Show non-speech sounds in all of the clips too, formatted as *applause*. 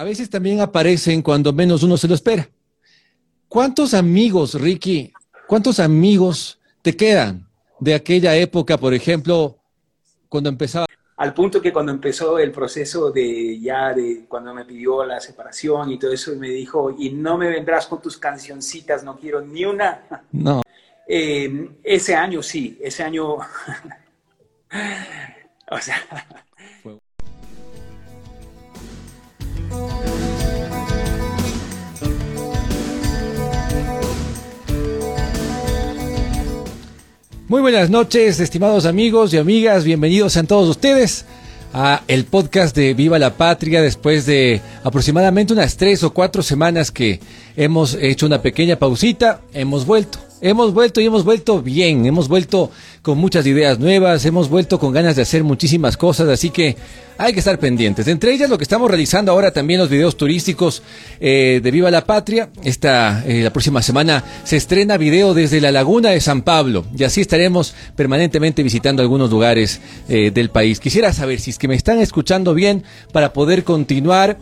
a veces también aparecen cuando menos uno se lo espera. ¿Cuántos amigos, Ricky, cuántos amigos te quedan de aquella época, por ejemplo, cuando empezaba? Al punto que cuando empezó el proceso de ya de cuando me pidió la separación y todo eso, y me dijo, y no me vendrás con tus cancioncitas, no quiero ni una. No. Eh, ese año sí, ese año. *laughs* o sea. Muy buenas noches, estimados amigos y amigas, bienvenidos a todos ustedes a el podcast de Viva la Patria después de aproximadamente unas tres o cuatro semanas que hemos hecho una pequeña pausita, hemos vuelto. Hemos vuelto y hemos vuelto bien, hemos vuelto con muchas ideas nuevas, hemos vuelto con ganas de hacer muchísimas cosas, así que hay que estar pendientes. Entre ellas lo que estamos realizando ahora también los videos turísticos eh, de Viva la Patria. Esta, eh, la próxima semana se estrena video desde la Laguna de San Pablo y así estaremos permanentemente visitando algunos lugares eh, del país. Quisiera saber si es que me están escuchando bien para poder continuar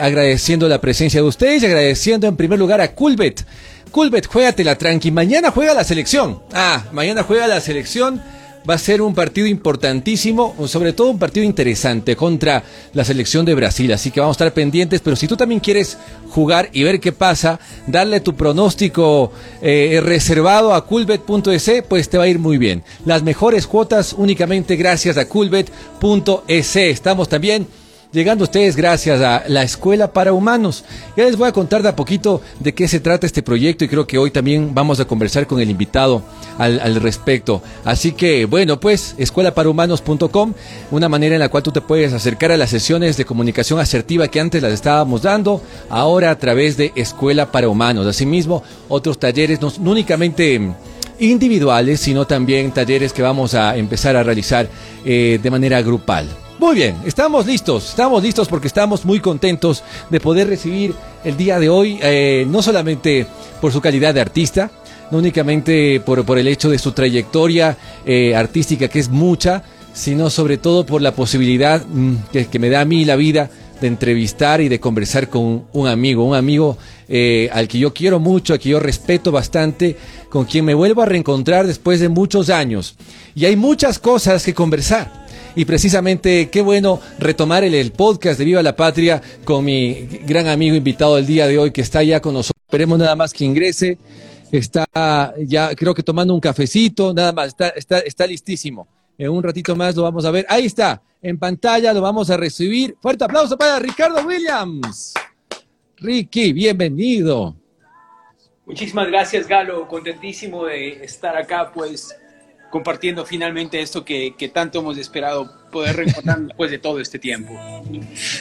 agradeciendo la presencia de ustedes y agradeciendo en primer lugar a Culbet Culbet, juégatela tranqui. Mañana juega la selección. Ah, mañana juega la selección. Va a ser un partido importantísimo, sobre todo un partido interesante contra la selección de Brasil. Así que vamos a estar pendientes. Pero si tú también quieres jugar y ver qué pasa, darle tu pronóstico eh, reservado a culbet.es, pues te va a ir muy bien. Las mejores cuotas únicamente gracias a culbet.es. Estamos también llegando a ustedes gracias a la Escuela para Humanos. Ya les voy a contar de a poquito de qué se trata este proyecto y creo que hoy también vamos a conversar con el invitado al, respecto. Así que, bueno, pues, escuelaparahumanos.com, una manera en la cual tú te puedes acercar a las sesiones de comunicación asertiva que antes las estábamos dando, ahora a través de Escuela para Humanos. Asimismo, otros talleres, no, únicamente individuales, sino también talleres que vamos a empezar a realizar eh, de manera grupal. Muy bien, estamos listos, estamos listos porque estamos muy contentos de poder recibir el día de hoy, eh, no solamente por su calidad de artista, no únicamente por, el hecho de su trayectoria eh, artística, que es mucha, sino sobre todo por la posibilidad mm, que, me da a mí la vida de entrevistar y de conversar con un amigo, un amigo eh, al que yo quiero mucho, al que yo respeto bastante, con quien me vuelvo a reencontrar después de muchos años. Y hay muchas cosas que conversar. Y precisamente qué bueno retomar el, podcast de Viva la Patria con mi gran amigo invitado del día de hoy que está ya con nosotros. Esperemos nada más que ingrese. Está ya creo que tomando un cafecito, nada más, está, está, está listísimo. En un ratito más lo vamos a ver. Ahí está, en pantalla lo vamos a recibir. Fuerte aplauso para Ricardo Williams. Ricky, bienvenido. Muchísimas gracias, Galo. Contentísimo de estar acá, pues compartiendo finalmente esto que, tanto hemos esperado poder reencontrar *laughs* después de todo este tiempo.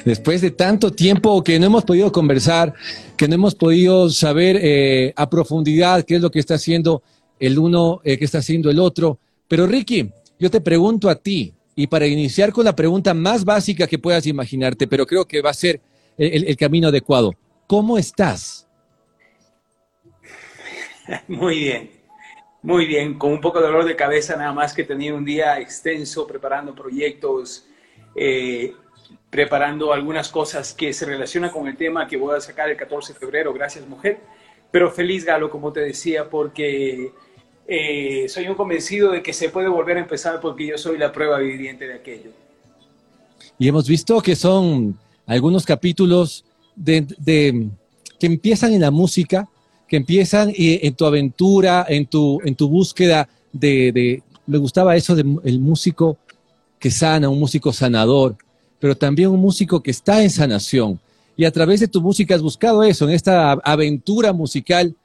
Después de tanto tiempo que no hemos podido conversar, que no hemos podido saber eh, a profundidad qué es lo que está haciendo el uno, eh, qué está haciendo el otro. Pero Ricky, yo te pregunto a ti, y para iniciar con la pregunta más básica que puedas imaginarte, pero creo que va a ser el camino adecuado. ¿Cómo estás? *laughs* Muy bien. Muy bien, con un poco de dolor de cabeza nada más que tenía un día extenso preparando proyectos, eh, preparando algunas cosas que se relacionan con el tema que voy a sacar el 14 de febrero, gracias mujer. Pero feliz Galo, como te decía, porque eh, soy un convencido de que se puede volver a empezar porque yo soy la prueba viviente de aquello. Y hemos visto que son algunos capítulos de, de que empiezan en la música, que empiezan eh, en tu aventura, en tu, en tu búsqueda de, me gustaba eso del músico que sana, un músico sanador, pero también un músico que está en sanación. Y a través de tu música has buscado eso, en esta aventura musical,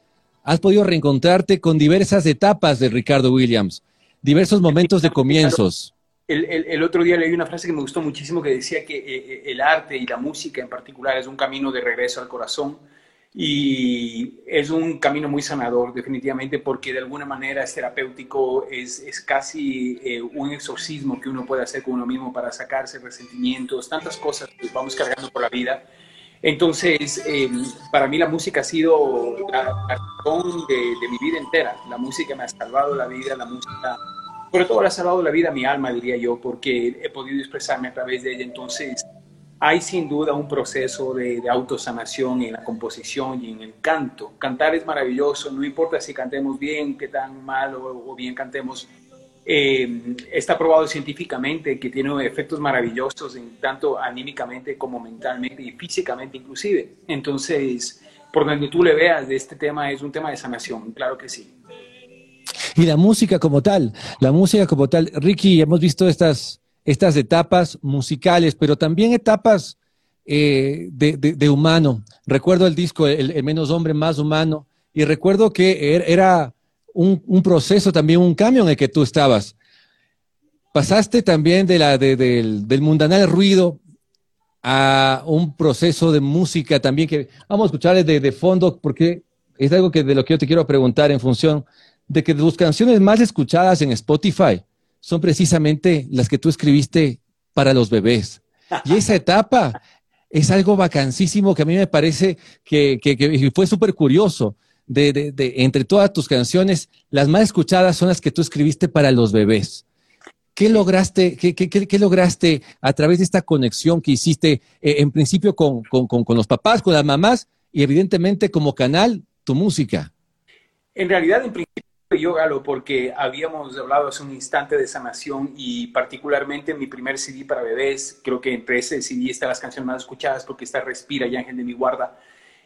has podido reencontrarte con diversas etapas de Ricardo Williams, diversos momentos de comienzos. El, otro día leí una frase que me gustó muchísimo que decía que eh, eh, el arte y la música en particular es un camino de regreso al corazón y es un camino muy sanador, definitivamente, porque de alguna manera es terapéutico, es, es casi eh, un exorcismo que uno puede hacer con uno mismo para sacarse resentimientos, tantas cosas que vamos cargando por la vida. Entonces, eh, para mí la música ha sido la, razón de, de, mi vida entera. La música me ha salvado la vida, la música, sobre todo, ha salvado la vida a mi alma, diría yo, porque he podido expresarme a través de ella. Entonces, hay sin duda un proceso de, autosanación en la composición y en el canto. Cantar es maravilloso, no importa si cantemos bien, qué tan mal o, bien cantemos. Eh, está probado científicamente que tiene efectos maravillosos tanto anímicamente como mentalmente y físicamente inclusive. Entonces, por donde tú le veas, de este tema es un tema de sanación, claro que sí. Y la música como tal, la música como tal, Ricky, hemos visto estas estas etapas musicales, pero también etapas eh, de, humano. Recuerdo el disco el, Menos Hombre, Más Humano, y recuerdo que er, era un, proceso, también un cambio en el que tú estabas. Pasaste también de la, del, del mundanal ruido a un proceso de música también que vamos a escuchar de, de fondo porque es algo que de lo que yo te quiero preguntar en función de que tus canciones más escuchadas en Spotify son precisamente las que tú escribiste para los bebés. Y esa *laughs* etapa es algo vacancísimo que a mí me parece que, fue súper curioso. De, entre todas tus canciones, las más escuchadas son las que tú escribiste para los bebés. ¿Qué lograste, qué, lograste a través de esta conexión que hiciste eh, en principio con, con los papás, con las mamás y evidentemente como canal, tu música? En realidad, en principio yo, Galo, porque habíamos hablado hace un instante de sanación y particularmente mi primer CD para bebés, creo que entre ese CD están las canciones más escuchadas porque está Respira y Ángel de mi guarda.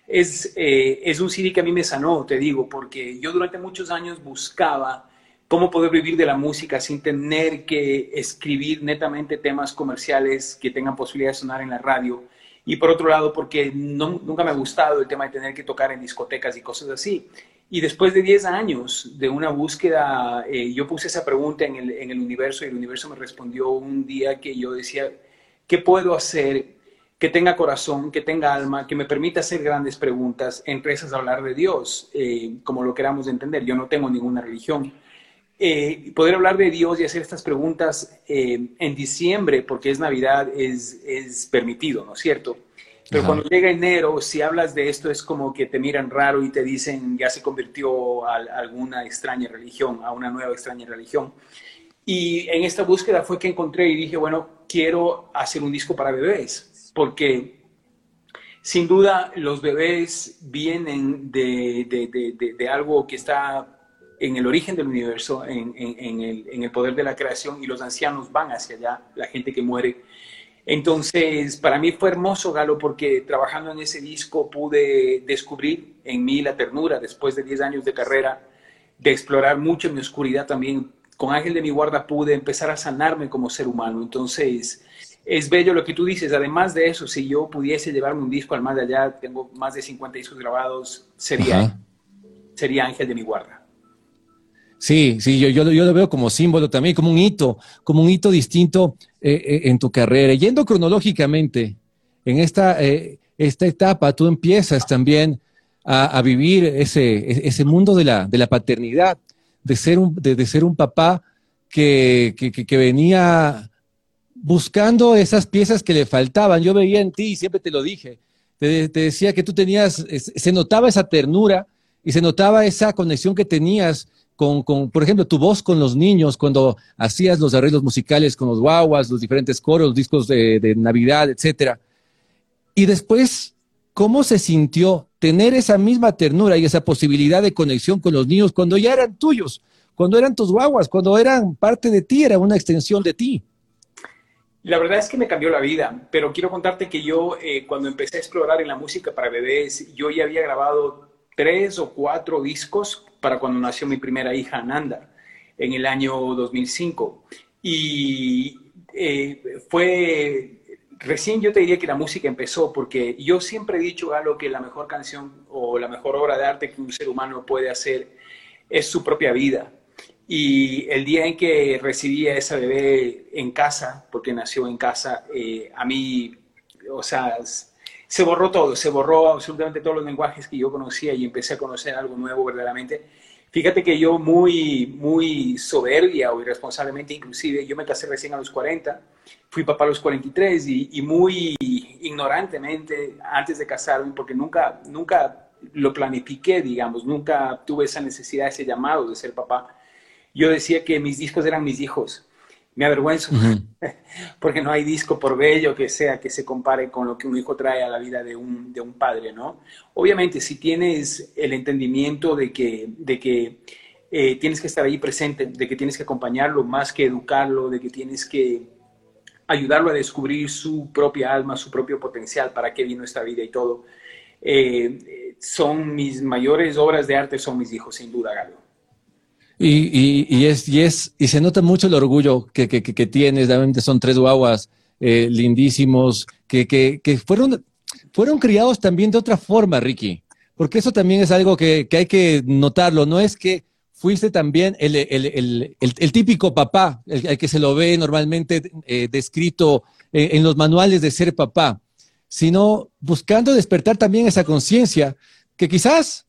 Es, eh, es un CD que a mí me sanó, te digo, porque yo durante muchos años buscaba cómo poder vivir de la música sin tener que escribir netamente temas comerciales que tengan posibilidad de sonar en la radio. Y por otro lado, porque nunca me ha gustado el tema de tener que tocar en discotecas y cosas así. Y después de 10 años de una búsqueda, eh, yo puse esa pregunta en el, en el, universo y el universo me respondió un día que yo decía, ¿qué puedo hacer que tenga corazón, que tenga alma, que me permita hacer grandes preguntas, entre esas hablar de Dios, eh, como lo queramos entender? Yo no tengo ninguna religión. Eh, poder hablar de Dios y hacer estas preguntas en diciembre, porque es Navidad, es, es permitido, ¿no es cierto? Pero cuando llega enero, si hablas de esto, es como que te miran raro y te dicen ya se convirtió a, alguna extraña religión, a una nueva extraña religión. Y en esta búsqueda fue que encontré y dije, bueno, quiero hacer un disco para bebés, porque sin duda los bebés vienen de, de, de, algo que está en el origen del universo, en, en, el, en el poder de la creación, y los ancianos van hacia allá, la gente que muere entonces, para mí fue hermoso, Galo, porque trabajando en ese disco pude descubrir en mí la ternura después de 10 años de carrera, de explorar mucho en mi oscuridad también. Con Ángel de mi guarda pude empezar a sanarme como ser humano. Entonces, es bello lo que tú dices. Además de eso, si yo pudiese llevarme un disco al más de allá, tengo más de 50 discos grabados, sería, sería Ángel de mi guarda. Sí, sí, yo, yo, yo, lo veo como símbolo también, como un hito, como un hito distinto eh, eh, en tu carrera. Yendo cronológicamente, en esta, eh, esta etapa tú empiezas también a, vivir ese, ese mundo de la, de la paternidad, de ser un, de, ser un papá que, que, venía buscando esas piezas que le faltaban. Yo veía en ti, y siempre te lo dije, te, decía que tú tenías, se notaba esa ternura y se notaba esa conexión que tenías con, por ejemplo, tu voz con los niños cuando hacías los arreglos musicales con los guaguas, los diferentes coros, discos de, Navidad, etcétera. Y después, ¿cómo se sintió tener esa misma ternura y esa posibilidad de conexión con los niños cuando ya eran tuyos, cuando eran tus guaguas, cuando eran parte de ti, era una extensión de ti? La verdad es que me cambió la vida, pero quiero contarte que yo eh, cuando empecé a explorar en la música para bebés, yo ya había grabado tres o cuatro discos para cuando nació mi primera hija, Ananda, en el año 2005. Y eh, fue, recién yo te diría que la música empezó, porque yo siempre he dicho, algo que la mejor canción o la mejor obra de arte que un ser humano puede hacer es su propia vida. Y el día en que recibí a esa bebé en casa, porque nació en casa, eh, a mí, o sea, se borró todo, se borró absolutamente todos los lenguajes que yo conocía y empecé a conocer algo nuevo verdaderamente. Fíjate que yo muy, muy soberbia o irresponsablemente, inclusive, yo me casé recién a los 40, fui papá a los 43 y, y muy ignorantemente antes de casarme, porque nunca, nunca lo planifiqué, digamos, nunca tuve esa necesidad, ese llamado de ser papá. Yo decía que mis discos eran mis hijos Me avergüenzo *laughs* porque no hay disco por bello que sea que se compare con lo que un hijo trae a la vida de un, de un padre, ¿no? Obviamente, si tienes el entendimiento de que, de que eh, tienes que estar ahí presente, de que tienes que acompañarlo más que educarlo, de que tienes que ayudarlo a descubrir su propia alma, su propio potencial, para qué vino esta vida y todo. Eh, son mis mayores obras de arte, son mis hijos, sin duda, Galo. Y, es, y, es, y se nota mucho el orgullo que, que, que tienes, realmente son tres guaguas eh, lindísimos, que, que, fueron, fueron criados también de otra forma, Ricky, porque eso también es algo que, hay que notarlo, no es que fuiste también el, el, el, el típico papá, el, que se lo ve normalmente eh, descrito en, los manuales de ser papá, sino buscando despertar también esa conciencia que quizás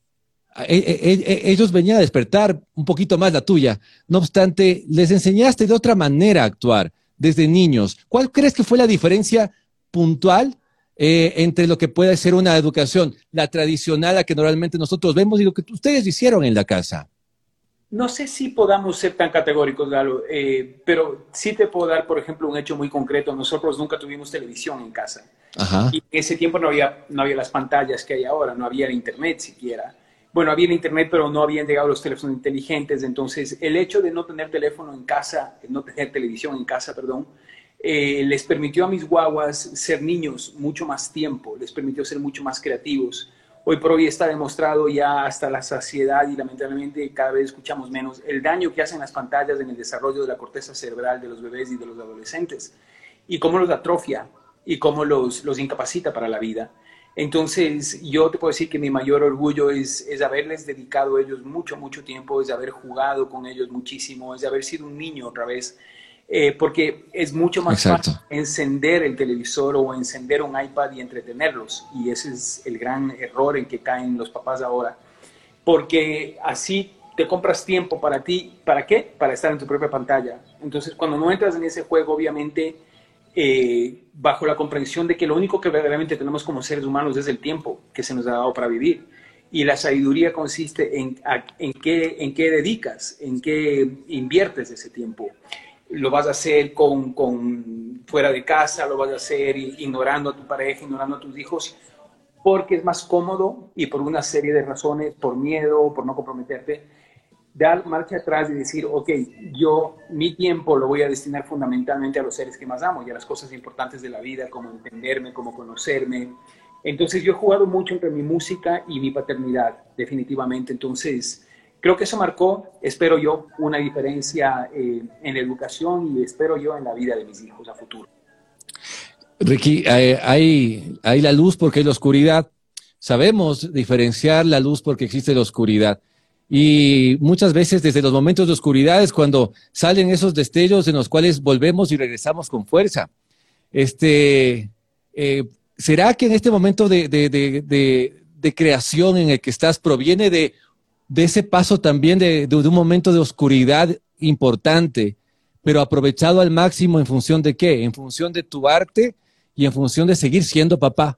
ellos venían a despertar un poquito más la tuya. No obstante, les enseñaste de otra manera a actuar desde niños. ¿Cuál crees que fue la diferencia puntual eh, entre lo que puede ser una educación, la tradicional, a que normalmente nosotros vemos y lo que ustedes hicieron en la casa? No sé si podamos ser tan categóricos, Galo, eh, pero sí te puedo dar, por ejemplo, un hecho muy concreto. Nosotros nunca tuvimos televisión en casa. Y en ese tiempo no había, no había las pantallas que hay ahora, no había el internet siquiera bueno, había internet, pero no habían llegado los teléfonos inteligentes. Entonces, el hecho de no tener teléfono en casa, no tener televisión en casa, perdón, eh, les permitió a mis guaguas ser niños mucho más tiempo, les permitió ser mucho más creativos. Hoy por hoy está demostrado ya hasta la saciedad y lamentablemente cada vez escuchamos menos el daño que hacen las pantallas en el desarrollo de la corteza cerebral de los bebés y de los adolescentes y cómo los atrofia y cómo los, los incapacita para la vida. Entonces, yo te puedo decir que mi mayor orgullo es, es haberles dedicado a ellos mucho, mucho tiempo, es haber jugado con ellos muchísimo, es haber sido un niño otra vez, eh, porque es mucho más fácil encender el televisor o encender un iPad y entretenerlos. Y ese es el gran error en que caen los papás ahora, porque así te compras tiempo para ti, ¿para qué? Para estar en tu propia pantalla. Entonces, cuando no entras en ese juego, obviamente eh, bajo la comprensión de que lo único que verdaderamente tenemos como seres humanos es el tiempo que se nos ha dado para vivir. Y la sabiduría consiste en, en, qué, en qué dedicas, en qué inviertes ese tiempo. Lo vas a hacer con, con fuera de casa, lo vas a hacer ignorando a tu pareja, ignorando a tus hijos, porque es más cómodo y por una serie de razones, por miedo, por no comprometerte dar marcha atrás y decir, ok, yo mi tiempo lo voy a destinar fundamentalmente a los seres que más amo y a las cosas importantes de la vida, como entenderme, como conocerme. Entonces yo he jugado mucho entre mi música y mi paternidad, definitivamente. Entonces creo que eso marcó, espero yo, una diferencia eh, en la educación y espero yo en la vida de mis hijos a futuro. Ricky, hay, hay la luz porque hay la oscuridad. Sabemos diferenciar la luz porque existe la oscuridad. Y muchas veces desde los momentos de oscuridad es cuando salen esos destellos en los cuales volvemos y regresamos con fuerza. Este, eh, ¿Será que en este momento de, de, creación en el que estás proviene de, ese paso también de, un momento de oscuridad importante, pero aprovechado al máximo en función de qué? En función de tu arte y en función de seguir siendo papá.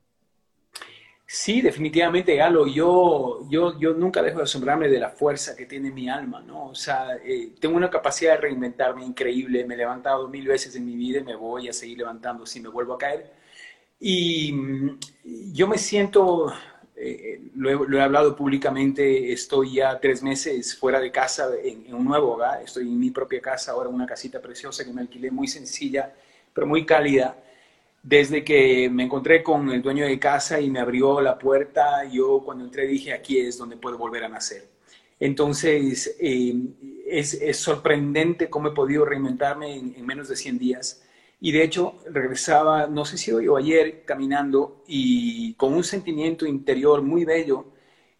Sí, definitivamente, Galo. Yo, yo, yo nunca dejo de asombrarme de la fuerza que tiene mi alma, ¿no? O sea, eh, tengo una capacidad de reinventarme increíble. Me he levantado mil veces en mi vida y me voy a seguir levantando si me vuelvo a caer. Y mm, yo me siento, eh, lo, he, hablado públicamente, estoy ya tres meses fuera de casa en, en un nuevo hogar. Estoy en mi propia casa, ahora una casita preciosa que me alquilé, muy sencilla, pero muy cálida desde que me encontré con el dueño de casa y me abrió la puerta, yo cuando entré dije, aquí es donde puedo volver a nacer. Entonces, eh, es, sorprendente cómo he podido reinventarme en, menos de 100 días. Y de hecho, regresaba, no sé si hoy o ayer, caminando y con un sentimiento interior muy bello.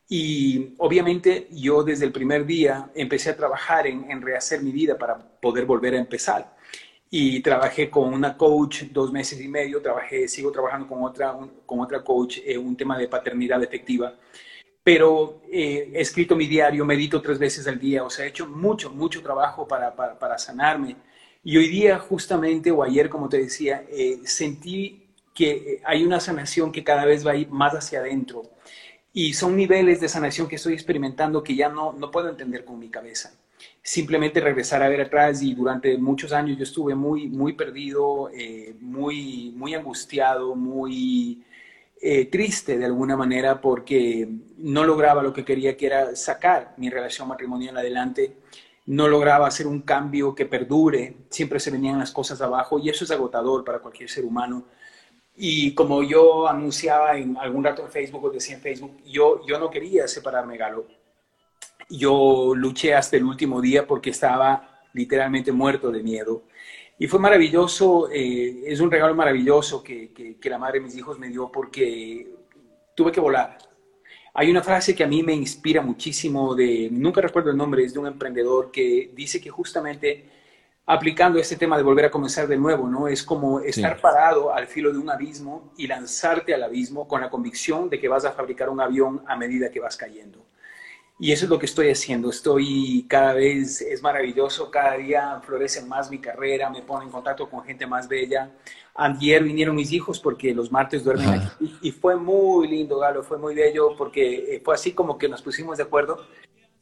Y obviamente yo desde el primer día empecé a trabajar en, en rehacer mi vida para poder volver a empezar y trabajé con una coach dos meses y medio, trabajé, sigo trabajando con otra, con otra coach eh, un tema de paternidad efectiva, pero eh, he escrito mi diario, medito tres veces al día, o sea, he hecho mucho, mucho trabajo para, para, sanarme. Y hoy día, justamente, o ayer, como te decía, eh, sentí que hay una sanación que cada vez va a ir más hacia adentro. Y son niveles de sanación que estoy experimentando que ya no, no puedo entender con mi cabeza. Simplemente regresar a ver atrás y durante muchos años yo estuve muy, muy perdido, eh, muy, muy angustiado, muy eh, triste de alguna manera porque no lograba lo que quería, que era sacar mi relación matrimonial adelante, no lograba hacer un cambio que perdure, siempre se venían las cosas abajo y eso es agotador para cualquier ser humano. Y como yo anunciaba en algún rato en Facebook o decía en Facebook, yo, yo no quería separarme, Galo yo luché hasta el último día porque estaba literalmente muerto de miedo. Y fue maravilloso, eh, es un regalo maravilloso que, que, la madre de mis hijos me dio porque tuve que volar. Hay una frase que a mí me inspira muchísimo, de, nunca recuerdo el nombre, es de un emprendedor que dice que justamente aplicando este tema de volver a comenzar de nuevo, ¿no? Es como estar parado al filo de un abismo y lanzarte al abismo con la convicción de que vas a fabricar un avión a medida que vas cayendo. Y eso es lo que estoy haciendo. Estoy cada vez, es maravilloso, cada día florece más mi carrera, me pone en contacto con gente más bella. Ayer vinieron mis hijos porque los martes duermen aquí y fue muy lindo, Galo, fue muy bello porque eh, fue así como que nos pusimos de acuerdo.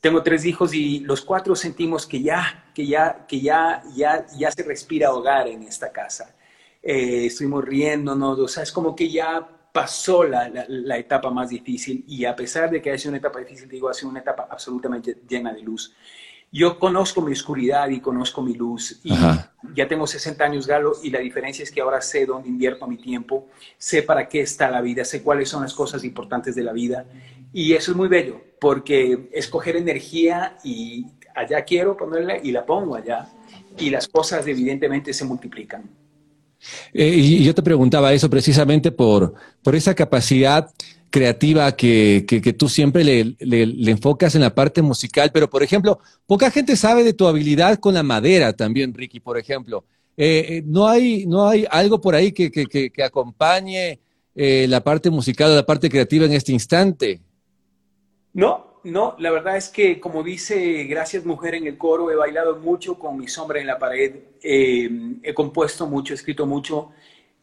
Tengo tres hijos y los cuatro sentimos que ya, que ya, que ya, ya, ya se respira hogar en esta casa. Eh, estuvimos riéndonos, o sea, es como que ya pasó la, la, etapa más difícil y a pesar de que ha sido una etapa difícil, digo, ha sido una etapa absolutamente llena de luz. Yo conozco mi oscuridad y conozco mi luz y ya tengo 60 años, Galo, y la diferencia es que ahora sé dónde invierto mi tiempo, sé para qué está la vida, sé cuáles son las cosas importantes de la vida y eso es muy bello porque escoger energía y allá quiero ponerla y la pongo allá y las cosas evidentemente se multiplican. Eh, y yo te preguntaba eso precisamente por, por esa capacidad creativa que, que, tú siempre le, enfocas en la parte musical, pero por ejemplo, poca gente sabe de tu habilidad con la madera también, Ricky, por ejemplo. Eh, eh, no, hay, ¿No hay algo por ahí que, que acompañe la parte musical o la parte creativa en este instante? No, no, la verdad es que, como dice Gracias Mujer en el coro, he bailado mucho con mi sombra en la pared, eh, he compuesto mucho, he escrito mucho,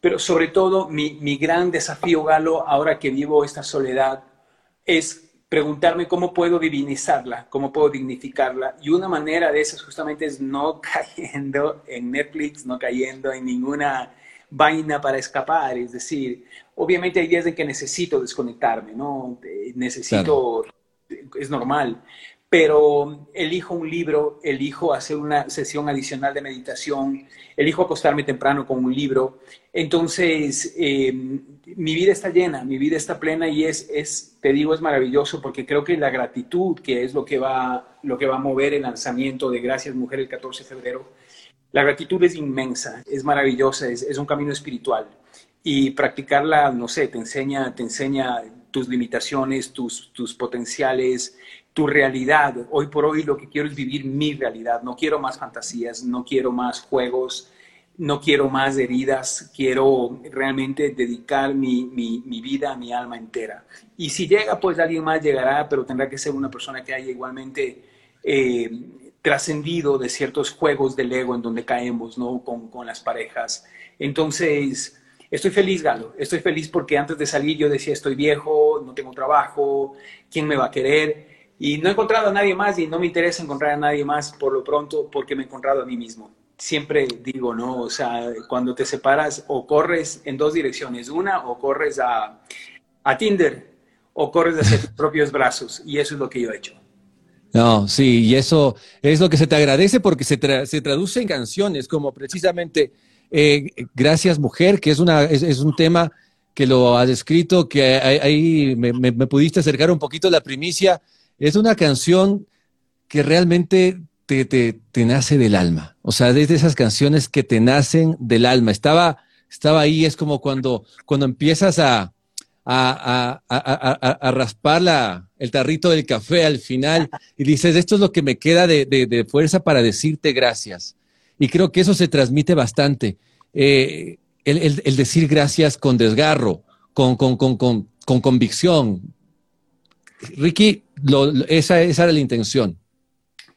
pero sobre todo mi, mi, gran desafío, Galo, ahora que vivo esta soledad, es preguntarme cómo puedo divinizarla, cómo puedo dignificarla. Y una manera de esas justamente es no *laughs* cayendo en Netflix, no cayendo en ninguna vaina para escapar. Es decir, obviamente hay días en que necesito desconectarme, ¿no? Eh, necesito es normal, pero elijo un libro, elijo hacer una sesión adicional de meditación, elijo acostarme temprano con un libro. Entonces, eh, mi vida está llena, mi vida está plena y es, es, te digo, es maravilloso porque creo que la gratitud, que es lo que va, lo que va a mover el lanzamiento de Gracias Mujer el 14 de febrero, la gratitud es inmensa, es maravillosa, es, es un camino espiritual y practicarla, no sé, te enseña, te enseña tus limitaciones, tus, tus potenciales, tu realidad. Hoy por hoy lo que quiero es vivir mi realidad. No quiero más fantasías, no quiero más juegos, no quiero más heridas. Quiero realmente dedicar mi, mi, mi vida, mi alma entera. Y si llega, pues alguien más llegará, pero tendrá que ser una persona que haya igualmente eh, trascendido de ciertos juegos del ego en donde caemos, ¿no? Con, con las parejas. Entonces, Estoy feliz, Galo. Estoy feliz porque antes de salir yo decía, estoy viejo, no tengo trabajo, ¿quién me va a querer? Y no he encontrado a nadie más y no me interesa encontrar a nadie más por lo pronto porque me he encontrado a mí mismo. Siempre digo, ¿no? O sea, cuando te separas o corres en dos direcciones, una o corres a, a Tinder o corres hacia tus *laughs* propios brazos y eso es lo que yo he hecho. No, sí, y eso es lo que se te agradece porque se, se traduce en canciones como precisamente eh, gracias, mujer, que es, una, es, un tema que lo has escrito, que ahí me, pudiste acercar un poquito la primicia. Es una canción que realmente te, nace del alma. O sea, desde esas canciones que te nacen del alma. Estaba, estaba ahí, es como cuando, cuando empiezas a, a, a, a raspar la, el tarrito del café al final y dices, esto es lo que me queda de, de fuerza para decirte gracias. Y creo que eso se transmite bastante. Eh, el, decir gracias con desgarro, con, con, convicción. Ricky, esa, esa, era la intención.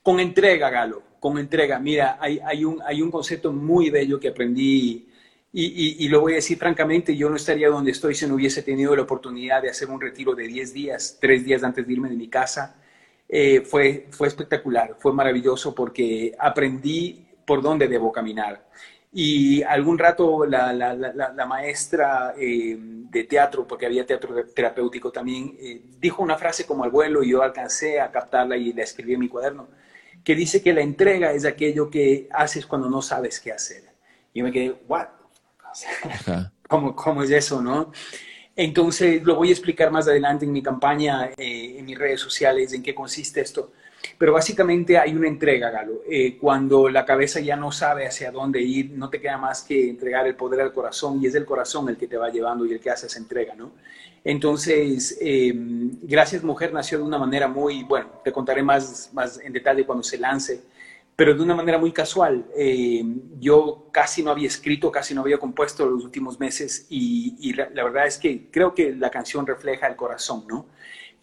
Con entrega, Galo, con entrega. Mira, hay, hay, un, hay un concepto muy bello que aprendí y, y, lo voy a decir francamente, yo no estaría donde estoy si no hubiese tenido la oportunidad de hacer un retiro de 10 días, 3 días antes de irme de mi casa eh, fue, fue espectacular, fue maravilloso porque aprendí por dónde debo caminar. Y algún rato la, la, la, maestra eh, de teatro, porque había teatro terapéutico también, eh, dijo una frase como al vuelo y yo alcancé a captarla y la escribí en mi cuaderno, que dice que la entrega es aquello que haces cuando no sabes qué hacer. Y yo me quedé, ¿what? *laughs* ¿Cómo, ¿Cómo, es eso, no? Entonces, lo voy a explicar más adelante en mi campaña, eh, en mis redes sociales, en qué consiste esto. Pero básicamente hay una entrega, Galo. Eh, cuando la cabeza ya no sabe hacia dónde ir, no te queda más que entregar el poder al corazón y es el corazón el que te va llevando y el que hace esa entrega, ¿no? Entonces, eh, Gracias Mujer nació de una manera muy, bueno, te contaré más, más en detalle cuando se lance, pero de una manera muy casual. Eh, yo casi no había escrito, casi no había compuesto los últimos meses y, y la, la, verdad es que creo que la canción refleja el corazón, ¿no?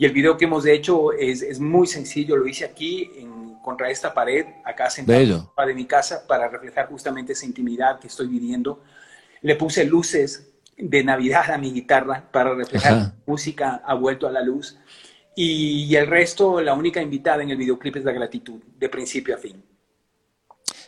Y el video que hemos hecho es, es muy sencillo, lo hice aquí en, contra esta pared, acá sentado de mi casa, para reflejar justamente esa intimidad que estoy viviendo. Le puse luces de Navidad a mi guitarra para reflejar música ha vuelto a la luz. Y, y, el resto, la única invitada en el videoclip es la gratitud, de principio a fin.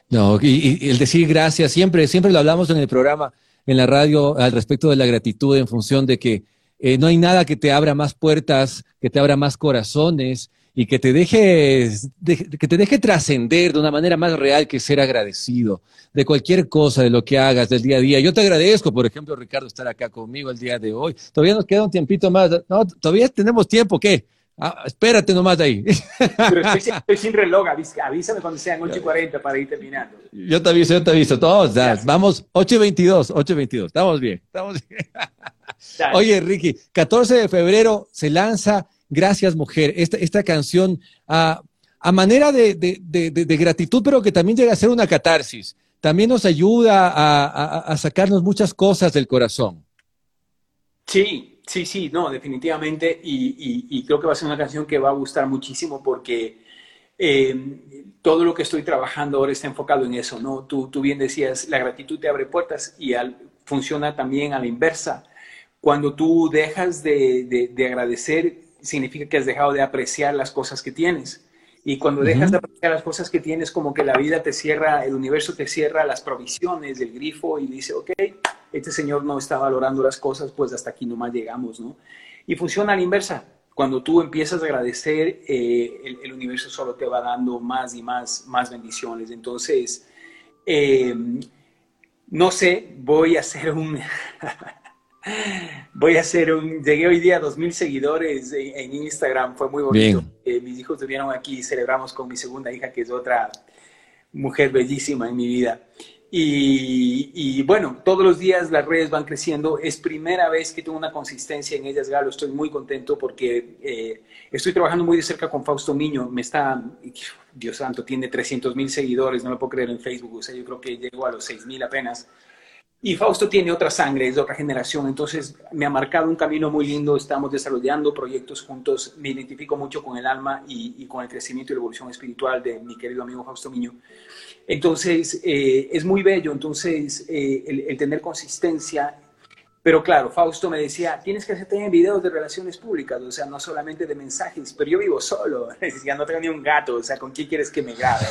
No, y, y el decir gracias, siempre, siempre lo hablamos en el programa, en la radio, al respecto de la gratitud en función de que eh, no hay nada que te abra más puertas, que te abra más corazones y que te deje, que te deje trascender de una manera más real que ser agradecido de cualquier cosa, de lo que hagas del día a día. Yo te agradezco, por ejemplo, Ricardo, estar acá conmigo el día de hoy. Todavía nos queda un tiempito más. No, todavía tenemos tiempo, ¿qué? Ah, espérate nomás de ahí. Pero estoy, sin *laughs* reloj, avísame cuando sean 8 y 40 para ir terminando. Yo te aviso, yo te aviso. Todos, vamos, 8 y 22, 8 y 22. Estamos bien, estamos bien. *laughs* Oye, Ricky, 14 de febrero se lanza Gracias Mujer, esta, esta canción a, a manera de, de, de, gratitud, pero que también llega a ser una catarsis. También nos ayuda a, a, a sacarnos muchas cosas del corazón. Sí, sí, sí, no, definitivamente. Y, y, y, creo que va a ser una canción que va a gustar muchísimo porque eh, todo lo que estoy trabajando ahora está enfocado en eso, ¿no? Tú, tú bien decías, la gratitud te abre puertas y al, funciona también a la inversa. Cuando tú dejas de, agradecer, significa que has dejado de apreciar las cosas que tienes. Y cuando dejas de apreciar las cosas que tienes, como que la vida te cierra, el universo te cierra las provisiones del grifo y dice, ok, este señor no está valorando las cosas, pues hasta aquí nomás llegamos, ¿no? Y funciona a la inversa. Cuando tú empiezas a agradecer, eh, el, universo solo te va dando más y más, más bendiciones. Entonces, eh, no sé, voy a hacer un... *laughs* Voy a hacer un. Llegué hoy día a 2.000 seguidores en, Instagram, fue muy bonito. Eh, mis hijos estuvieron aquí, celebramos con mi segunda hija, que es otra mujer bellísima en mi vida. Y, bueno, todos los días las redes van creciendo. Es primera vez que tengo una consistencia en ellas, Galo. Estoy muy contento porque eh, estoy trabajando muy de cerca con Fausto Miño. Me está, Dios santo, tiene 300 mil seguidores, no lo puedo creer en Facebook. O sea, yo creo que llego a los 6 mil apenas. Y Fausto tiene otra sangre, es de otra generación, entonces me ha marcado un camino muy lindo, estamos desarrollando proyectos juntos, me identifico mucho con el alma y, con el crecimiento y la evolución espiritual de mi querido amigo Fausto Miño. Entonces, eh, es muy bello, entonces, eh, el, tener consistencia, pero claro, Fausto me decía, tienes que hacerte videos de relaciones públicas, o sea, no solamente de mensajes, pero yo vivo solo, *laughs* decía, no tengo ni un gato, o sea, ¿con quién quieres que me grabe?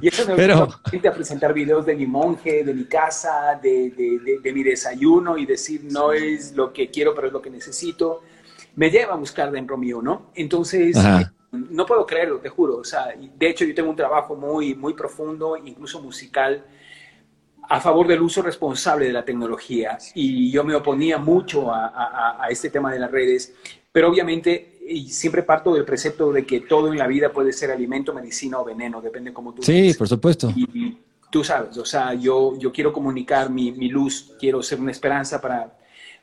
Y eso me Pero... a presentar videos de mi monje, de mi casa, de, de, de, mi desayuno y decir no es lo que quiero, pero es lo que necesito. Me lleva a buscar dentro mío, ¿no? Entonces, eh, no puedo creerlo, te juro. O sea, de hecho, yo tengo un trabajo muy, muy profundo, incluso musical, a favor del uso responsable de la tecnología. Y yo me oponía mucho a, a, a este tema de las redes, pero obviamente y siempre parto del precepto de que todo en la vida puede ser alimento, medicina o veneno, depende cómo tú. Sí, por supuesto. Y, tú sabes, o sea, yo, yo quiero comunicar mi, mi, luz, quiero ser una esperanza para,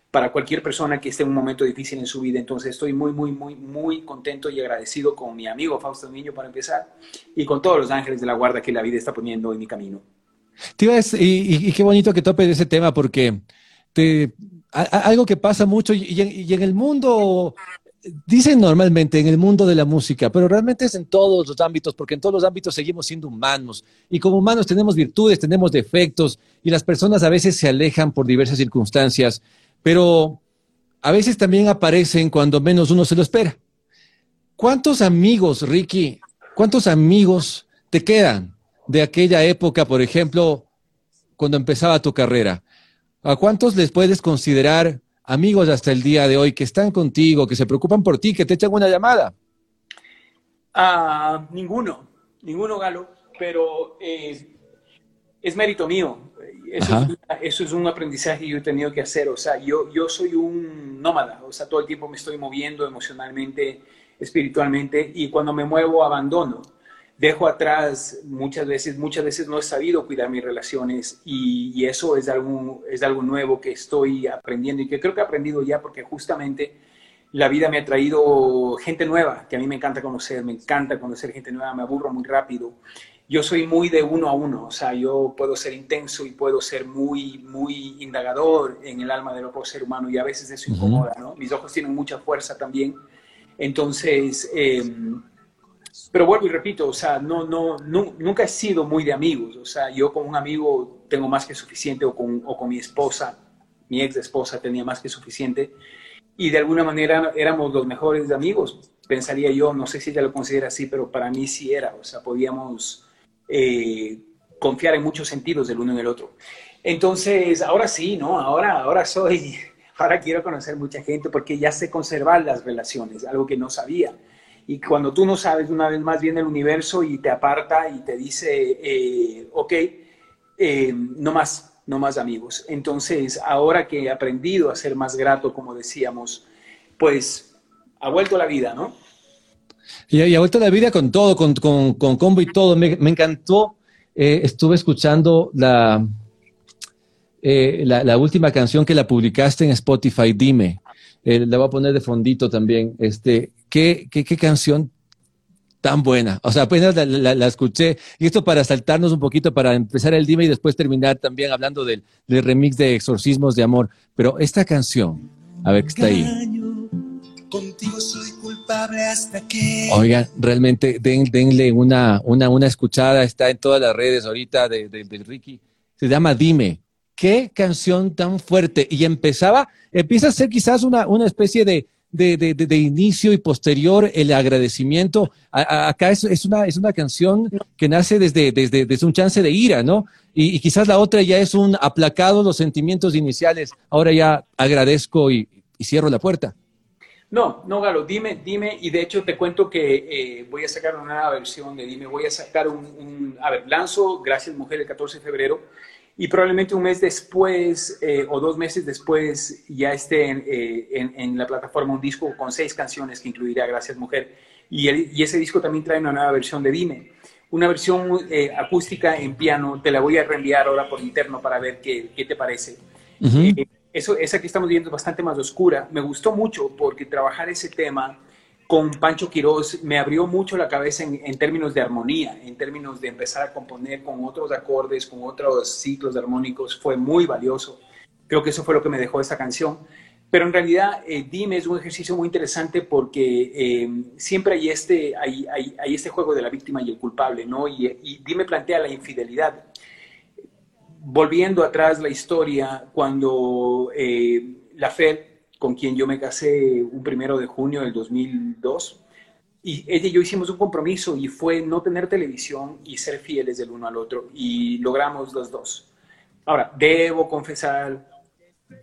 para cualquier persona que esté en un momento difícil en su vida. Entonces estoy muy, muy, muy, muy contento y agradecido con mi amigo Fausto Niño para empezar y con todos los ángeles de la guarda que la vida está poniendo en mi camino. Tío, y, y, qué bonito que topes ese tema porque te, algo que pasa mucho y, y, en el mundo dicen normalmente en el mundo de la música, pero realmente es en todos los ámbitos, porque en todos los ámbitos seguimos siendo humanos. Y como humanos tenemos virtudes, tenemos defectos, y las personas a veces se alejan por diversas circunstancias, pero a veces también aparecen cuando menos uno se lo espera. ¿Cuántos amigos, Ricky, cuántos amigos te quedan de aquella época, por ejemplo, cuando empezaba tu carrera? ¿A cuántos les puedes considerar amigos hasta el día de hoy que están contigo, que se preocupan por ti, que te echan una llamada? Ah, ninguno, ninguno, Galo, pero eh, es mérito mío. Eso es, un aprendizaje que yo he tenido que hacer. O sea, yo, yo soy un nómada, o sea, todo el tiempo me estoy moviendo emocionalmente, espiritualmente, y cuando me muevo abandono. Dejo atrás muchas veces, muchas veces no he sabido cuidar mis relaciones y, eso es algo, es algo nuevo que estoy aprendiendo y que creo que he aprendido ya porque justamente la vida me ha traído gente nueva, que a mí me encanta conocer, me encanta conocer gente nueva, me aburro muy rápido yo soy muy de uno a uno, o sea, yo puedo ser intenso y puedo ser muy, muy indagador en el alma del otro ser humano y a veces eso incomoda, ¿no? Mis ojos tienen mucha fuerza también. Entonces, em, pero vuelvo y repito, o sea, no, no, nunca he sido muy de amigos, o sea, yo con un amigo tengo más que suficiente o con, o con mi esposa, mi ex esposa tenía más que suficiente y de alguna manera éramos los mejores amigos, pensaría yo, no sé si ella lo considera así, pero para mí sí era, o sea, podíamos eh, confiar en muchos sentidos del uno en el otro. Entonces, ahora sí, ¿no? Ahora, ahora soy, *laughs* ahora quiero conocer mucha gente porque ya sé conservar las relaciones, algo que no sabía. Y cuando tú no sabes, una vez más viene el universo y te aparta y te dice, eh, ok, eh, no más, no más amigos. Entonces, ahora que he aprendido a ser más grato, como decíamos, pues ha vuelto la vida, ¿no? Y, ha vuelto la vida con todo, con, con, con combo y todo. Me, encantó. Eh, estuve escuchando la, eh, la, la, última canción que la publicaste en Spotify, Dime. La voy a poner de fondito también. Este, ¿qué, qué, qué canción tan buena. O sea, apenas la, la, escuché. Y esto para saltarnos un poquito, para empezar el dime y después terminar también hablando del, del remix de Exorcismos de Amor. Pero esta canción, a ver qué está ahí. Contigo soy culpable hasta que. Oigan, realmente denle una, una, una escuchada, está en todas las redes ahorita de, Ricky. Se llama Dime. Qué canción tan fuerte. Y empezaba, empieza a ser quizás una, una especie de, de, inicio y posterior el agradecimiento. acá es, es, una, es una canción que nace desde, desde, desde un chance de ira, ¿no? Y, quizás la otra ya es un aplacado los sentimientos iniciales. Ahora ya agradezco y cierro la puerta. No, no, Galo, dime, dime, y de hecho te cuento que eh, voy a sacar una versión de Dime, voy a sacar un, a ver, lanzo Gracias Mujer el 14 de febrero, y probablemente un mes después eh, o dos meses después ya esté eh, en, la plataforma un disco con seis canciones que incluirá Gracias Mujer, y, y ese disco también trae una nueva versión de Dime, una versión acústica en piano, te la voy a reenviar ahora por interno para ver qué, qué te parece. Eso, esa que estamos viendo es bastante más oscura. Me gustó mucho porque trabajar ese tema con Pancho Quiroz me abrió mucho la cabeza en, términos de armonía, en términos de empezar a componer con otros acordes, con otros ciclos armónicos, fue muy valioso. Creo que eso fue lo que me dejó esta canción. Pero en realidad, eh, Dime es un ejercicio muy interesante porque eh, siempre hay este, hay, hay, hay, este juego de la víctima y el culpable, ¿no? Y, y Dime plantea la infidelidad volviendo atrás la historia, cuando eh, la FED, con quien yo me casé un primero de junio del 2002, y ella y yo hicimos un compromiso y fue no tener televisión y ser fieles del uno al otro, y logramos los dos. Ahora, debo confesar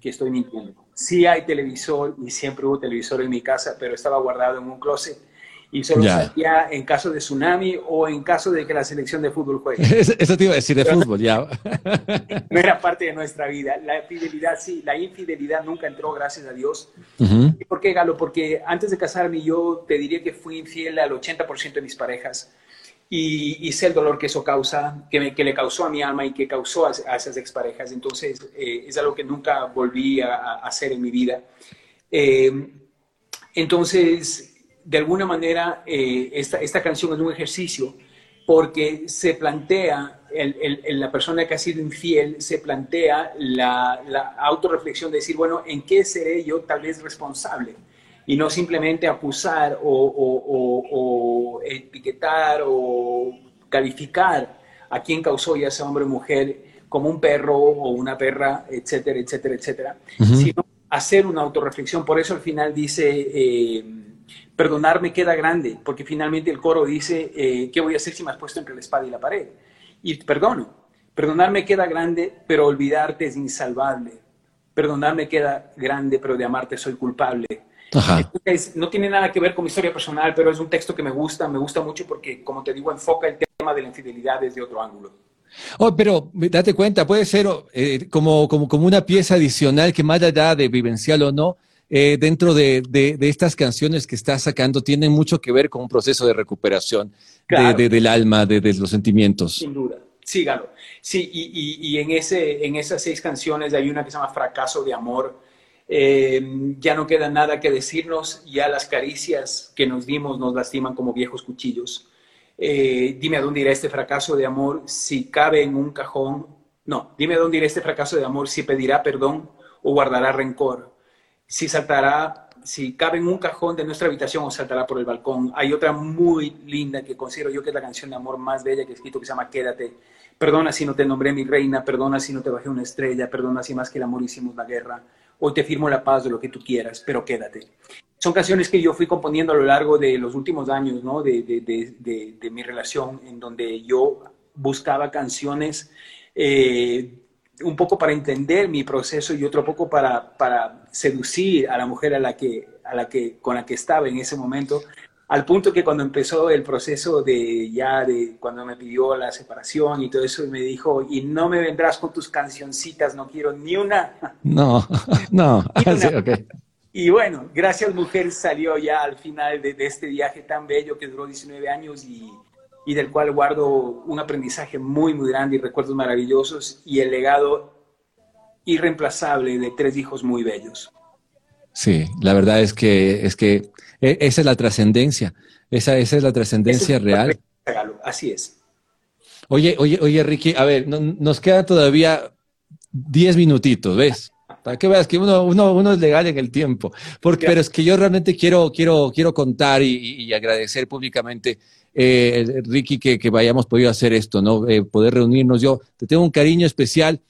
que estoy mintiendo. Sí hay televisor y siempre hubo televisor en mi casa, pero estaba guardado en un closet y solo salía en caso de tsunami o en caso de que la selección de fútbol juegue. *laughs* Eso te iba a decir de fútbol, ya. *laughs* No era parte de nuestra vida. La fidelidad sí, la infidelidad nunca entró, gracias a Dios. ¿Y por qué, Galo? Porque antes de casarme yo te diría que fui infiel al 80% de mis parejas y, sé el dolor que eso causa, que, me, que, le causó a mi alma y que causó a, esas exparejas. Entonces eh, es algo que nunca volví a, hacer en mi vida. Eh, entonces de alguna manera eh, esta, esta, canción es un ejercicio porque se plantea, el, la persona que ha sido infiel, se plantea la, la autorreflexión de decir, bueno, ¿en qué seré yo tal vez responsable? Y no simplemente acusar o, o, o, etiquetar o calificar a quien causó, ya sea hombre o mujer, como un perro o una perra, etcétera, etcétera, etcétera, sino hacer una autorreflexión. Por eso al final dice... Eh, Perdonar queda grande, porque finalmente el coro dice, eh, ¿qué voy a hacer si me has puesto entre la espada y la pared? Y perdono. Perdonarme queda grande, pero olvidarte es insalvable. Perdonarme queda grande, pero de amarte soy culpable. no tiene nada que ver con mi historia personal, pero es un texto que me gusta, me gusta mucho porque, como te digo, enfoca el tema de la infidelidad desde otro ángulo. Oh, pero date cuenta, puede ser eh, como, como, como una pieza adicional que más allá de vivencial o no, eh, dentro de, de, estas canciones que estás sacando tienen mucho que ver con un proceso de recuperación del alma, de, los sentimientos. Sin duda, sí, Galo. Sí, y, y, en, ese, en esas seis canciones hay una que se llama Fracaso de Amor. Eh, ya no queda nada que decirnos, ya las caricias que nos dimos nos lastiman como viejos cuchillos. Eh, dime a dónde irá este fracaso de amor si cabe en un cajón. No, dime a dónde irá este fracaso de amor si pedirá perdón o guardará rencor si saltará, si cabe en un cajón de nuestra habitación o saltará por el balcón. Hay otra muy linda que considero yo que es la canción de amor más bella que he escrito que se llama Quédate. Perdona si no te nombré mi reina, perdona si no te bajé una estrella, perdona si más que el amor hicimos la guerra. Hoy te firmo la paz de lo que tú quieras, pero quédate. Son canciones que yo fui componiendo a lo largo de los últimos años ¿no? de, de, de, mi relación, en donde yo buscaba canciones eh, un poco para entender mi proceso y otro poco para, para seducir a la mujer a la que, a la que, con la que estaba en ese momento, al punto que cuando empezó el proceso de ya, de cuando me pidió la separación y todo eso, me dijo, y no me vendrás con tus cancioncitas, no quiero ni una. *laughs* No, *laughs* no, *laughs* Y bueno, gracias mujer salió ya al final de, de este viaje tan bello que duró 19 años y y del cual guardo un aprendizaje muy, muy grande y recuerdos maravillosos y el legado irreemplazable de tres hijos muy bellos. Sí, la verdad es que, es que e, esa es la trascendencia, esa, esa es la trascendencia real. Así es. Oye, oye, oye, Ricky, a ver, nos quedan todavía diez minutitos, ¿ves? Para que veas que uno, uno, uno es legal en el tiempo. Porque, pero es que yo realmente quiero, quiero, quiero contar y, y agradecer públicamente eh, Ricky, que, que, hayamos podido hacer esto, ¿no? Eh, poder reunirnos. Yo te tengo un cariño especial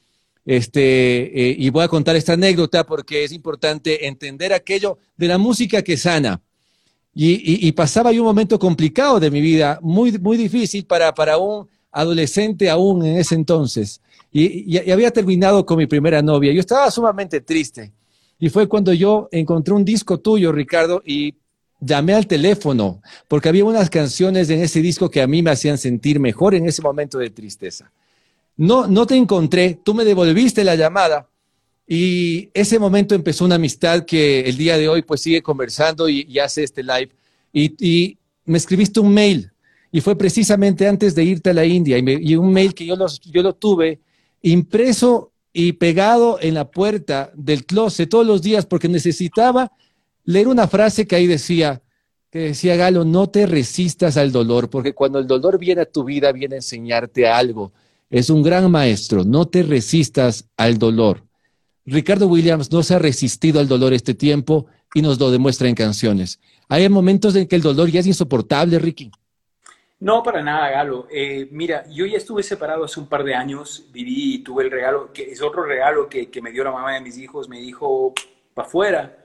este, eh, y voy a contar esta anécdota porque es importante entender aquello de la música que sana. Y, y, pasaba yo un momento complicado de mi vida, muy, muy difícil para, para un adolescente aún en ese entonces. Y, y, había terminado con mi primera novia. Yo estaba sumamente triste. Y fue cuando yo encontré un disco tuyo, Ricardo, y llamé al teléfono porque había unas canciones en ese disco que a mí me hacían sentir mejor en ese momento de tristeza. No, no te encontré, tú me devolviste la llamada y ese momento empezó una amistad que el día de hoy pues sigue conversando y, hace este live. Y, me escribiste un mail y fue precisamente antes de irte a la India y, un mail que yo, yo lo tuve impreso y pegado en la puerta del closet todos los días porque necesitaba leer una frase que ahí decía, que decía Galo, no te resistas al dolor, porque cuando el dolor viene a tu vida, viene a enseñarte algo. Es un gran maestro, no te resistas al dolor. Ricardo Williams no se ha resistido al dolor este tiempo y nos lo demuestra en canciones. Hay momentos en que el dolor ya es insoportable, Ricky. No, para nada, Galo. Eh, mira, yo ya estuve separado hace un par de años, viví y tuve el regalo, que es otro regalo que, me dio la mamá de mis hijos, me dijo, para afuera,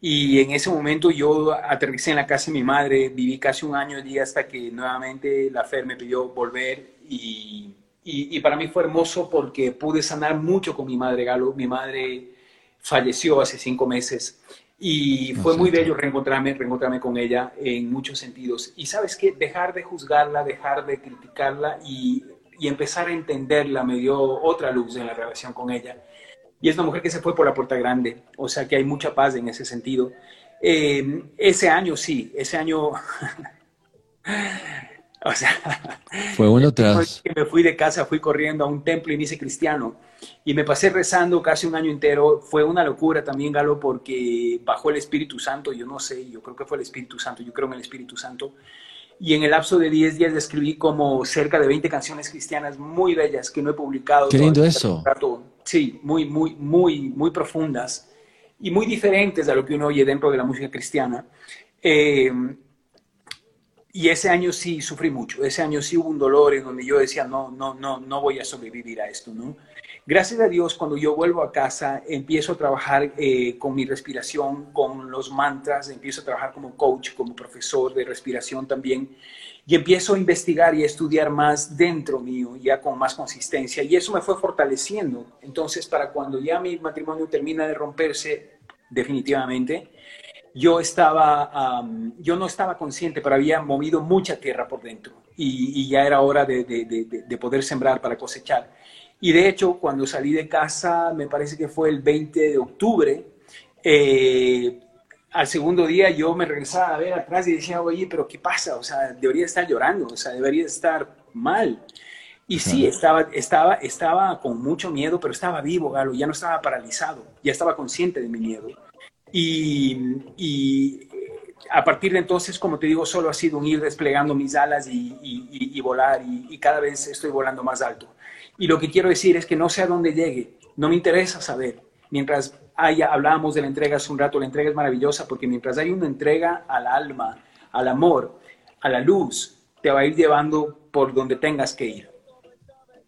y en ese momento yo aterricé en la casa de mi madre, viví casi un año allí hasta que nuevamente la Fer me pidió volver y, y, para mí fue hermoso porque pude sanar mucho con mi madre Galo. Mi madre falleció hace cinco meses y fue muy bello reencontrarme, reencontrarme con ella en muchos sentidos. Y sabes qué, dejar de juzgarla, dejar de criticarla y, y empezar a entenderla me dio otra luz en la relación con ella y es una mujer que se fue por la puerta grande, o sea que hay mucha paz en ese sentido. Eh, ese año sí, ese año... *laughs* *laughs* o sea... Fue uno tras... Que me fui de casa, fui corriendo a un templo y me hice cristiano y me pasé rezando casi un año entero. Fue una locura también, Galo, porque bajó el Espíritu Santo, yo no sé, yo creo que fue el Espíritu Santo, yo creo en el Espíritu Santo. Y en el lapso de 10 días escribí como cerca de 20 canciones cristianas muy bellas que no he publicado. Qué lindo eso sí, muy, muy, muy, muy profundas y muy diferentes a lo que uno oye dentro de la música cristiana. Eh, y ese año sí sufrí mucho, ese año sí hubo un dolor en donde yo decía, no, no, no, no voy a sobrevivir a esto, ¿no? Gracias a Dios, cuando yo vuelvo a casa, empiezo a trabajar eh, con mi respiración, con los mantras, empiezo a trabajar como coach, como profesor de respiración también, y empiezo a investigar y a estudiar más dentro mío, ya con más consistencia, y eso me fue fortaleciendo. Entonces, para cuando ya mi matrimonio termina de romperse, definitivamente, yo estaba, yo no estaba consciente, pero había movido mucha tierra por dentro, y, ya era hora de, de poder sembrar para cosechar. Y de hecho, cuando salí de casa, me parece que fue el 20 de octubre, eh, al segundo día yo me regresaba a ver atrás y decía, oye, pero ¿qué pasa? O sea, debería estar llorando, o sea, debería estar mal. Y sí, estaba, estaba, estaba con mucho miedo, pero estaba vivo, Galo, ya no estaba paralizado, ya estaba consciente de mi miedo. Y, y a partir de entonces, como te digo, solo ha sido un ir desplegando mis alas y, y, y volar, y, cada vez estoy volando más alto. Y lo que quiero decir es que no sé a dónde llegue, no me interesa saber. Mientras haya, hablábamos de la entrega hace un rato, la entrega es maravillosa porque mientras hay una entrega al alma, al amor, a la luz, te va a ir llevando por donde tengas que ir.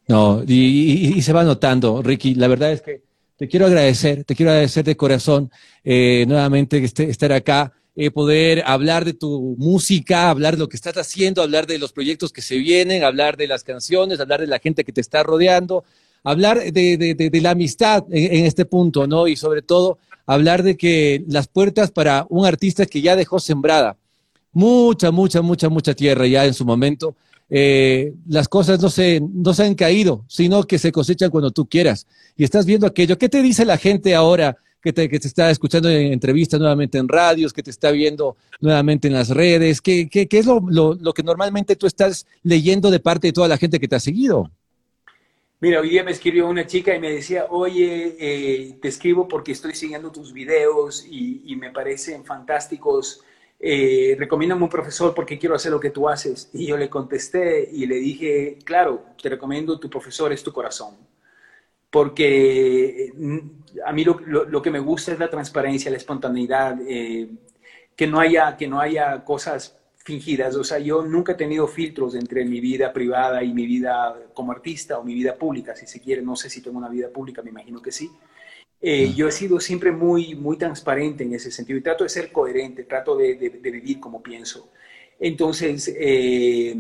No, y, se va notando, Ricky. La verdad es que te quiero agradecer, te quiero agradecer de corazón eh, nuevamente este, estar acá. Eh, poder hablar de tu música, hablar de lo que estás haciendo, hablar de los proyectos que se vienen, hablar de las canciones, hablar de la gente que te está rodeando, hablar de, la amistad en, este punto, ¿no? Y sobre todo, hablar de que las puertas para un artista que ya dejó sembrada mucha, mucha, mucha, mucha tierra ya en su momento, eh, las cosas no se, no se han caído, sino que se cosechan cuando tú quieras. Y estás viendo aquello. ¿Qué te dice la gente ahora que te, que te está escuchando en entrevistas nuevamente en radios, que te está viendo nuevamente en las redes? ¿Qué, qué, qué es lo, lo, que normalmente tú estás leyendo de parte de toda la gente que te ha seguido? Mira, hoy día me escribió una chica y me decía, oye, eh, te escribo porque estoy siguiendo tus videos y me parecen fantásticos. Eh, recomiéndame un profesor porque quiero hacer lo que tú haces. Y yo le contesté y le dije, claro, te recomiendo tu profesor, es tu corazón porque mm, a mí lo, que me gusta es la transparencia, la espontaneidad, eh, que, no haya, que no haya cosas fingidas. O sea, yo nunca he tenido filtros entre mi vida privada y mi vida como artista o mi vida pública, si se quiere. No sé si tengo una vida pública, me imagino que sí. Eh, yo he sido siempre muy, muy transparente en ese sentido y trato de ser coherente, trato de, vivir como pienso. Entonces, eh,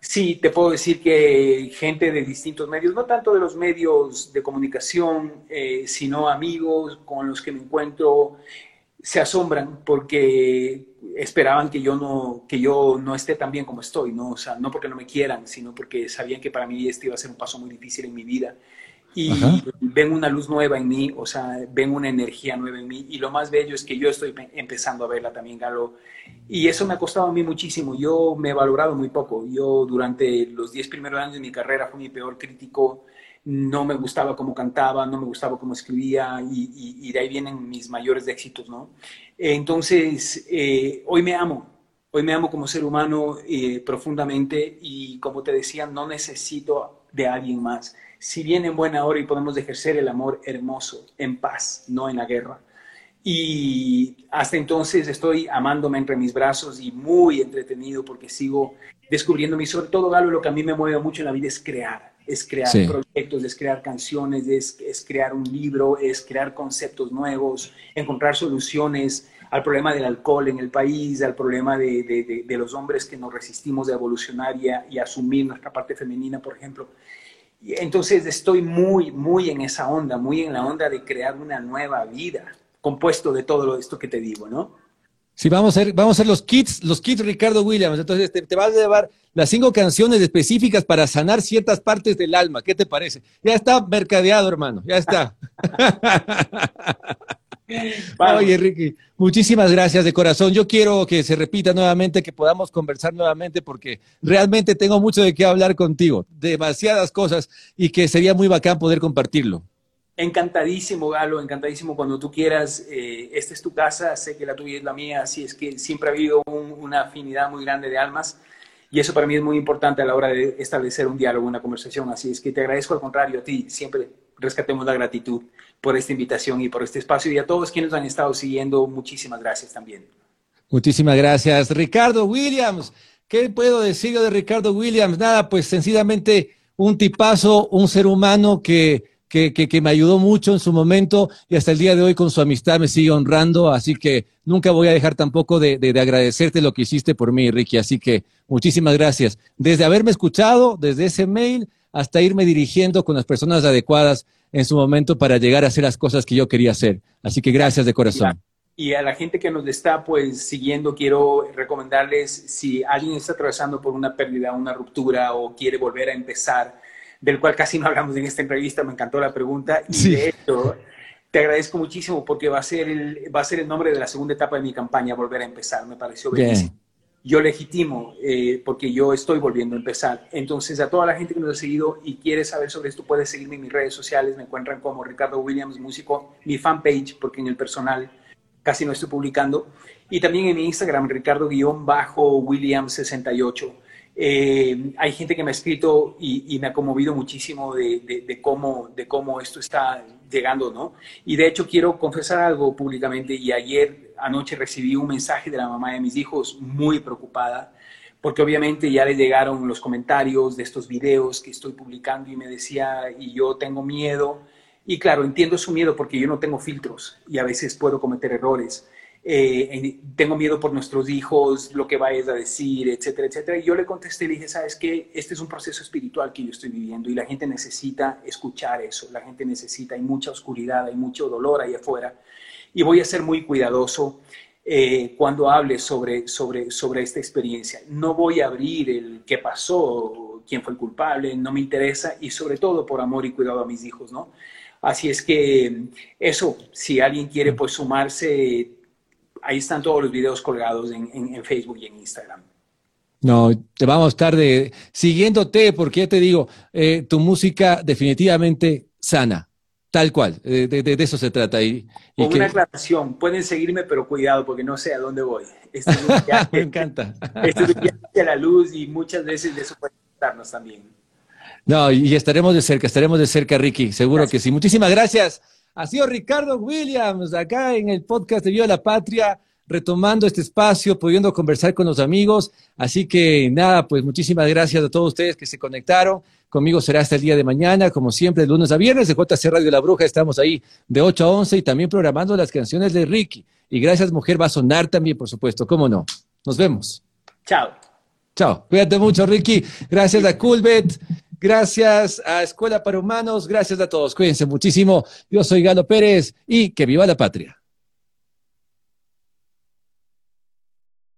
Sí, te puedo decir que gente de distintos medios, no tanto de los medios de comunicación, eh, sino amigos con los que me encuentro, se asombran porque esperaban que yo no que yo no esté tan bien como estoy, no, o sea, no porque no me quieran, sino porque sabían que para mí este iba a ser un paso muy difícil en mi vida y ven una luz nueva en mí, o sea, ven una energía nueva en mí. Y lo más bello es que yo estoy empezando a verla también, Galo. Y eso me ha costado a mí muchísimo. Yo me he valorado muy poco. Yo durante los 10 primeros años de mi carrera fui mi peor crítico. No me gustaba cómo cantaba, no me gustaba cómo escribía y, de ahí vienen mis mayores éxitos, ¿no? Entonces, eh, hoy me amo. Hoy me amo como ser humano eh, profundamente y como te decía, no necesito de alguien más si viene en buena hora y podemos ejercer el amor hermoso, en paz, no en la guerra. Y hasta entonces estoy amándome entre mis brazos y muy entretenido porque sigo descubriéndome y sobre todo, Galo, lo que a mí me mueve mucho en la vida es crear, es crear proyectos, es crear canciones, es, crear un libro, es crear conceptos nuevos, encontrar soluciones al problema del alcohol en el país, al problema de, los hombres que nos resistimos a evolucionar y asumir nuestra parte femenina, por ejemplo. Entonces estoy muy, muy en esa onda, muy en la onda de crear una nueva vida, compuesto de todo esto que te digo, ¿no? Sí, vamos a hacer, vamos a hacer los kits, los kits Ricardo Williams. Entonces te, te vas a llevar las cinco canciones específicas para sanar ciertas partes del alma. ¿Qué te parece? Ya está mercadeado, hermano, ya está. *laughs* Oye, Ricky, muchísimas gracias de corazón. Yo quiero que se repita nuevamente, que podamos conversar nuevamente, porque realmente tengo mucho de qué hablar contigo, demasiadas cosas, y que sería muy bacán poder compartirlo. Encantadísimo, Galo, encantadísimo cuando tú quieras. Eh, esta es tu casa, sé que la tuya es la mía, así es que siempre ha habido una afinidad muy grande de almas. Y eso para mí es muy importante a la hora de establecer un diálogo, una conversación. Así es que te agradezco al contrario a ti. Siempre rescatemos la gratitud por esta invitación y por este espacio. Y a todos quienes nos han estado siguiendo, muchísimas gracias también. Muchísimas gracias. Ricardo Williams, ¿qué puedo decir de Ricardo Williams? Nada, pues sencillamente un tipazo, un ser humano que que, que, me ayudó mucho en su momento y hasta el día de hoy con su amistad me sigue honrando, así que nunca voy a dejar tampoco de, de, agradecerte lo que hiciste por mí, Ricky, así que muchísimas gracias. Desde haberme escuchado, desde ese mail, hasta irme dirigiendo con las personas adecuadas en su momento para llegar a hacer las cosas que yo quería hacer. Así que gracias de corazón. Y a la gente que nos está pues siguiendo, quiero recomendarles si alguien está atravesando por una pérdida, una ruptura o quiere volver a empezar, del cual casi no hablamos en esta entrevista, me encantó la pregunta. Y de hecho, te agradezco muchísimo porque va a, ser el, va a ser el nombre de la segunda etapa de mi campaña, Volver a Empezar. Me pareció bellísimo. Yo legitimo eh, porque yo estoy volviendo a empezar. Entonces, a toda la gente que nos ha seguido y quiere saber sobre esto, puede seguirme en mis redes sociales. Me encuentran como Ricardo Williams Músico, mi fanpage, porque en el personal casi no estoy publicando. Y también en mi Instagram, Ricardo-Williams68. Eh, hay gente que me ha escrito y, me ha conmovido muchísimo de, cómo, de cómo esto está llegando, ¿no? Y de hecho quiero confesar algo públicamente y ayer anoche recibí un mensaje de la mamá de mis hijos muy preocupada porque obviamente ya le llegaron los comentarios de estos videos que estoy publicando y me decía, y yo tengo miedo, y claro, entiendo su miedo porque yo no tengo filtros y a veces puedo cometer errores. Eh, tengo miedo por nuestros hijos, lo que vayas a decir, etcétera, etcétera. Y yo le contesté, le dije, sabes que este es un proceso espiritual que yo estoy viviendo y la gente necesita escuchar eso, la gente necesita, hay mucha oscuridad, hay mucho dolor ahí afuera. Y voy a ser muy cuidadoso eh, cuando hable sobre, sobre, sobre esta experiencia. No voy a abrir el qué pasó, quién fue el culpable, no me interesa y sobre todo por amor y cuidado a mis hijos, ¿no? Así es que eso, si alguien quiere pues sumarse, ahí están todos los videos colgados en, Facebook y en Instagram. No, te vamos a estar siguiéndote porque ya te digo, eh, tu música definitivamente sana, tal cual, de, de, eso se trata. Y, y Con una aclaración, pueden seguirme, pero cuidado porque no sé a dónde voy. Este *laughs* Me encanta. Este es un viaje a la luz y muchas veces de eso puede darnos también. No, y estaremos de cerca, estaremos de cerca, Ricky, seguro que sí. Muchísimas gracias. Ha sido Ricardo Williams acá en el podcast de Viva la Patria, retomando este espacio, pudiendo conversar con los amigos. Así que nada, pues muchísimas gracias a todos ustedes que se conectaron. Conmigo será hasta el día de mañana, como siempre, de lunes a viernes, de JC Radio La Bruja. Estamos ahí de 8 a 11 y también programando las canciones de Ricky. Y gracias, mujer, va a sonar también, por supuesto. ¿Cómo no? Nos vemos. Chao. Chao. Cuídate mucho, Ricky. Gracias a Coolbet. Gracias a Escuela para Humanos, gracias a todos. Cuídense muchísimo. Yo soy Galo Pérez y que viva la patria.